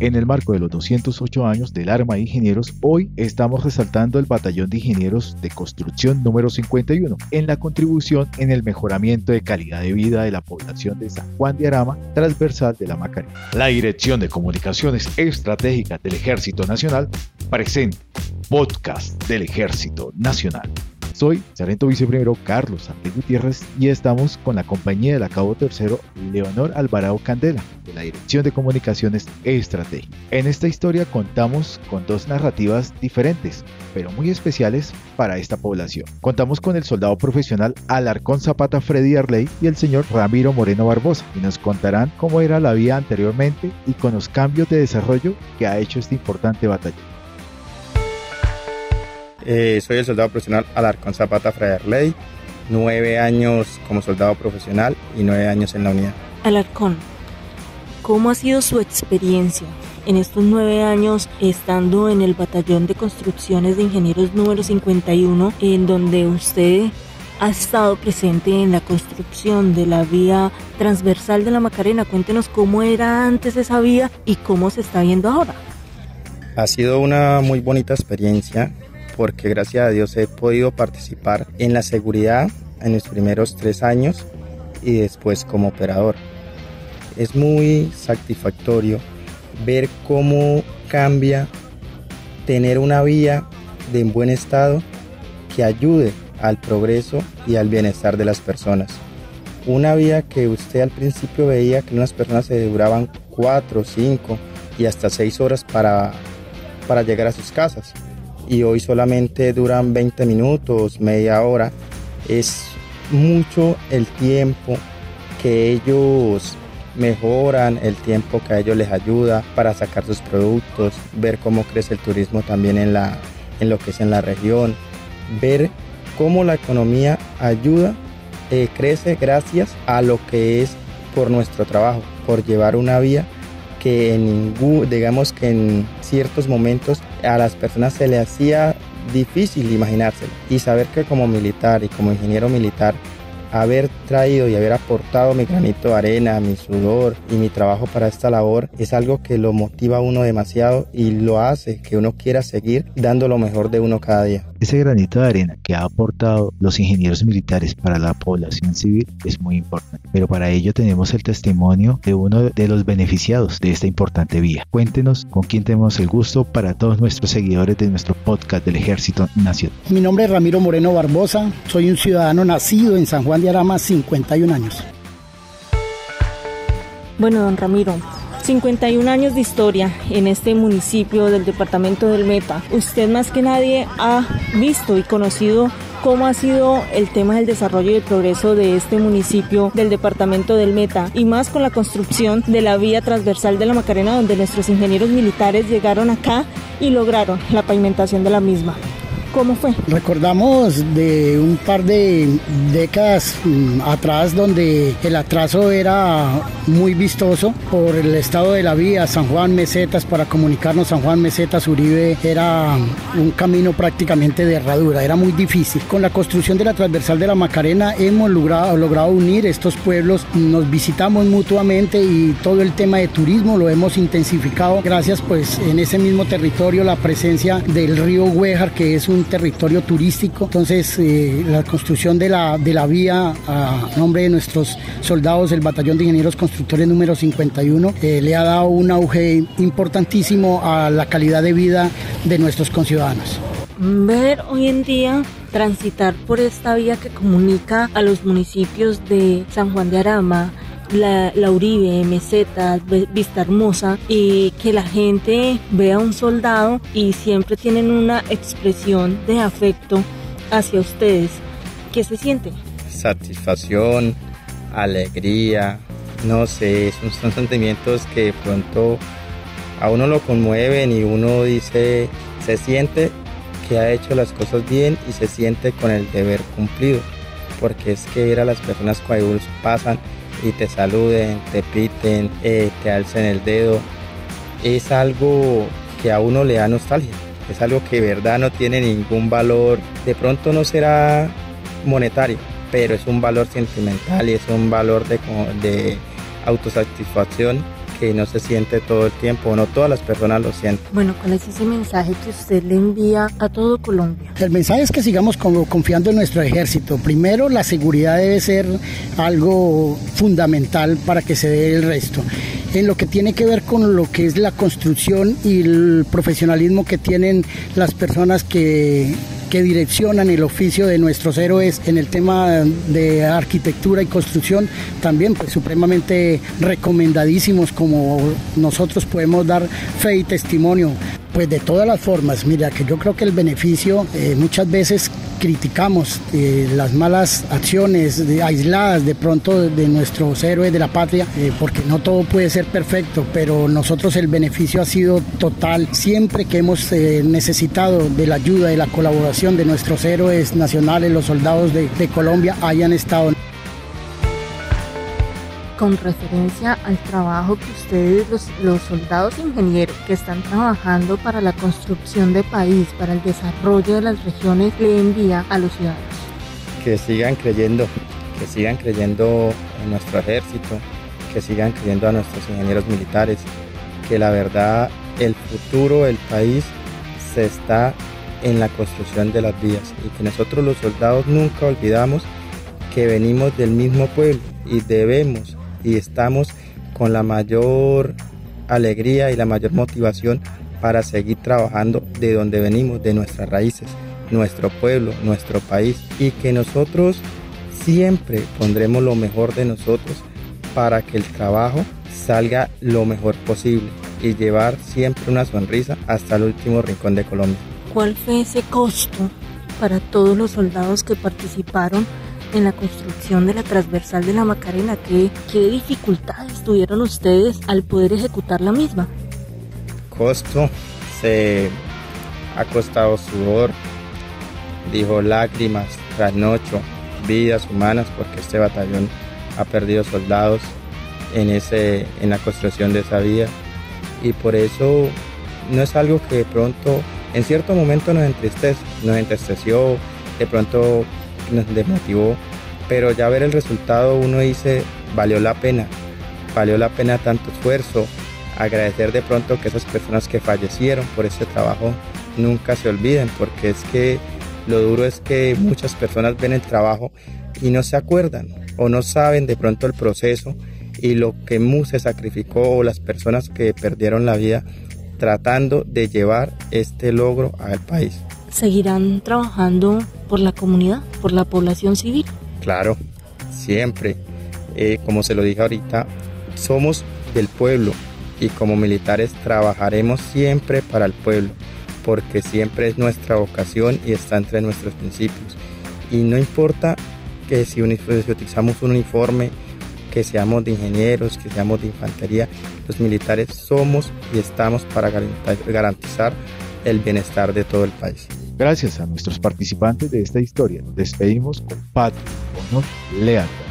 En el marco de los 208 años del Arma de Ingenieros, hoy estamos resaltando el Batallón de Ingenieros de Construcción número 51 en la contribución en el mejoramiento de calidad de vida de la población de San Juan de Arama, transversal de la Macarena. La Dirección de Comunicaciones Estratégicas del Ejército Nacional presenta podcast del Ejército Nacional. Soy Sargento Viceprimero Carlos Andrés Gutiérrez y estamos con la compañía del Cabo Tercero Leonor Alvarado Candela de la Dirección de Comunicaciones Estratégicas. En esta historia contamos con dos narrativas diferentes, pero muy especiales para esta población. Contamos con el soldado profesional Alarcón Zapata Freddy Arley y el señor Ramiro Moreno Barbosa y nos contarán cómo era la vida anteriormente y con los cambios de desarrollo que ha hecho este importante batallón. Eh, soy el soldado profesional Alarcón Zapata Ley, nueve años como soldado profesional y nueve años en la unidad. Alarcón, ¿cómo ha sido su experiencia en estos nueve años estando en el batallón de construcciones de ingenieros número 51, en donde usted ha estado presente en la construcción de la vía transversal de la Macarena? Cuéntenos cómo era antes esa vía y cómo se está viendo ahora. Ha sido una muy bonita experiencia porque gracias a Dios he podido participar en la seguridad en los primeros tres años y después como operador. Es muy satisfactorio ver cómo cambia tener una vía de buen estado que ayude al progreso y al bienestar de las personas. Una vía que usted al principio veía que unas personas se duraban cuatro, cinco y hasta seis horas para, para llegar a sus casas y hoy solamente duran 20 minutos, media hora. Es mucho el tiempo que ellos mejoran, el tiempo que a ellos les ayuda para sacar sus productos, ver cómo crece el turismo también en, la, en lo que es en la región, ver cómo la economía ayuda, eh, crece gracias a lo que es por nuestro trabajo, por llevar una vía que en ningún, digamos que en ciertos momentos a las personas se le hacía difícil imaginárselo. Y saber que como militar y como ingeniero militar haber traído y haber aportado mi granito de arena, mi sudor y mi trabajo para esta labor es algo que lo motiva a uno demasiado y lo hace que uno quiera seguir dando lo mejor de uno cada día. Ese granito de arena que ha aportado los ingenieros militares para la población civil es muy importante, pero para ello tenemos el testimonio de uno de los beneficiados de esta importante vía. Cuéntenos con quién tenemos el gusto para todos nuestros seguidores de nuestro podcast del Ejército Nacional. Mi nombre es Ramiro Moreno Barbosa, soy un ciudadano nacido en San Juan de Arama 51 años. Bueno, don Ramiro, 51 años de historia en este municipio del departamento del Meta. Usted más que nadie ha visto y conocido cómo ha sido el tema del desarrollo y el progreso de este municipio del departamento del Meta y más con la construcción de la vía transversal de la Macarena donde nuestros ingenieros militares llegaron acá y lograron la pavimentación de la misma. ¿Cómo fue? Recordamos de un par de décadas mm, atrás donde el atraso era muy vistoso por el estado de la vía San Juan Mesetas para comunicarnos San Juan Mesetas Uribe era un camino prácticamente de herradura, era muy difícil. Con la construcción de la transversal de la Macarena hemos logrado, logrado unir estos pueblos, nos visitamos mutuamente y todo el tema de turismo lo hemos intensificado gracias pues en ese mismo territorio la presencia del río Huejar que es un territorio turístico. Entonces, eh, la construcción de la, de la vía a nombre de nuestros soldados del Batallón de Ingenieros Constructores número 51 eh, le ha dado un auge importantísimo a la calidad de vida de nuestros conciudadanos. Ver hoy en día transitar por esta vía que comunica a los municipios de San Juan de Arama, la, Uribe, Meseta, Vista Hermosa y que la gente vea a un soldado y siempre tienen una expresión de afecto hacia ustedes. ¿Qué se siente? Satisfacción, alegría, no sé, son, son sentimientos que de pronto a uno lo conmueven y uno dice, se siente que ha hecho las cosas bien y se siente con el deber cumplido, porque es que ver a las personas cuando pasan y te saluden, te piten, eh, te alcen el dedo, es algo que a uno le da nostalgia. Es algo que de verdad no tiene ningún valor. De pronto no será monetario, pero es un valor sentimental y es un valor de, de autosatisfacción que no se siente todo el tiempo, no todas las personas lo sienten. Bueno, ¿cuál es ese mensaje que usted le envía a todo Colombia? El mensaje es que sigamos confiando en nuestro ejército. Primero, la seguridad debe ser algo fundamental para que se dé el resto en lo que tiene que ver con lo que es la construcción y el profesionalismo que tienen las personas que que direccionan el oficio de nuestros héroes en el tema de arquitectura y construcción, también pues supremamente recomendadísimos como nosotros podemos dar fe y testimonio. Pues de todas las formas, mira que yo creo que el beneficio eh, muchas veces criticamos eh, las malas acciones aisladas de pronto de, nuestros héroes de la patria, eh, porque no todo puede ser perfecto, pero nosotros el beneficio ha sido total. Siempre que hemos necesitado de la ayuda y la colaboración de nuestros héroes nacionales, los soldados de, de Colombia, hayan estado con referencia al trabajo que ustedes, los, los, soldados ingenieros que están trabajando para la construcción de país, para el desarrollo de las regiones, le envía a los ciudadanos? Que sigan creyendo, que sigan creyendo en nuestro ejército, que sigan creyendo a nuestros ingenieros militares, que la verdad el futuro del país se está en la construcción de las vías y que nosotros los soldados nunca olvidamos que venimos del mismo pueblo y debemos y estamos con la mayor alegría y la mayor motivación para seguir trabajando de donde venimos, de nuestras raíces, nuestro pueblo, nuestro país y que nosotros siempre pondremos lo mejor de nosotros para que el trabajo salga lo mejor posible y llevar siempre una sonrisa hasta el último rincón de Colombia. ¿Cuál fue ese costo para todos los soldados que participaron en la construcción de la transversal de la Macarena? ¿Qué, qué dificultades tuvieron ustedes al poder ejecutar la misma? Costo, se ha costado sudor, dijo lágrimas, trasnocho, vidas humanas, porque este batallón ha perdido soldados en, ese, en la construcción de esa vía. Y por eso no es algo que de pronto, en cierto momento nos nos entristeció, de pronto nos desmotivó, pero ya ver el resultado uno dice, valió la pena, valió la pena tanto esfuerzo, agradecer de pronto que esas personas que fallecieron por ese trabajo nunca se olviden, porque es que lo duro es que muchas personas ven el trabajo y no se acuerdan o no saben de pronto el proceso y lo que Mu se sacrificó o las personas que perdieron la vida tratando de llevar este logro al país. ¿Seguirán trabajando por la comunidad, por la población civil? Claro, siempre. Eh, como se lo dije ahorita, somos del pueblo y como militares trabajaremos siempre para el pueblo, porque siempre es nuestra vocación y está entre nuestros principios. Y no importa que si, utilizamos un uniforme, que seamos de ingenieros, que seamos de infantería, los militares somos y estamos para garantizar el bienestar de todo el país. Gracias a nuestros participantes de esta historia, nos despedimos con patria, honor, lealtad.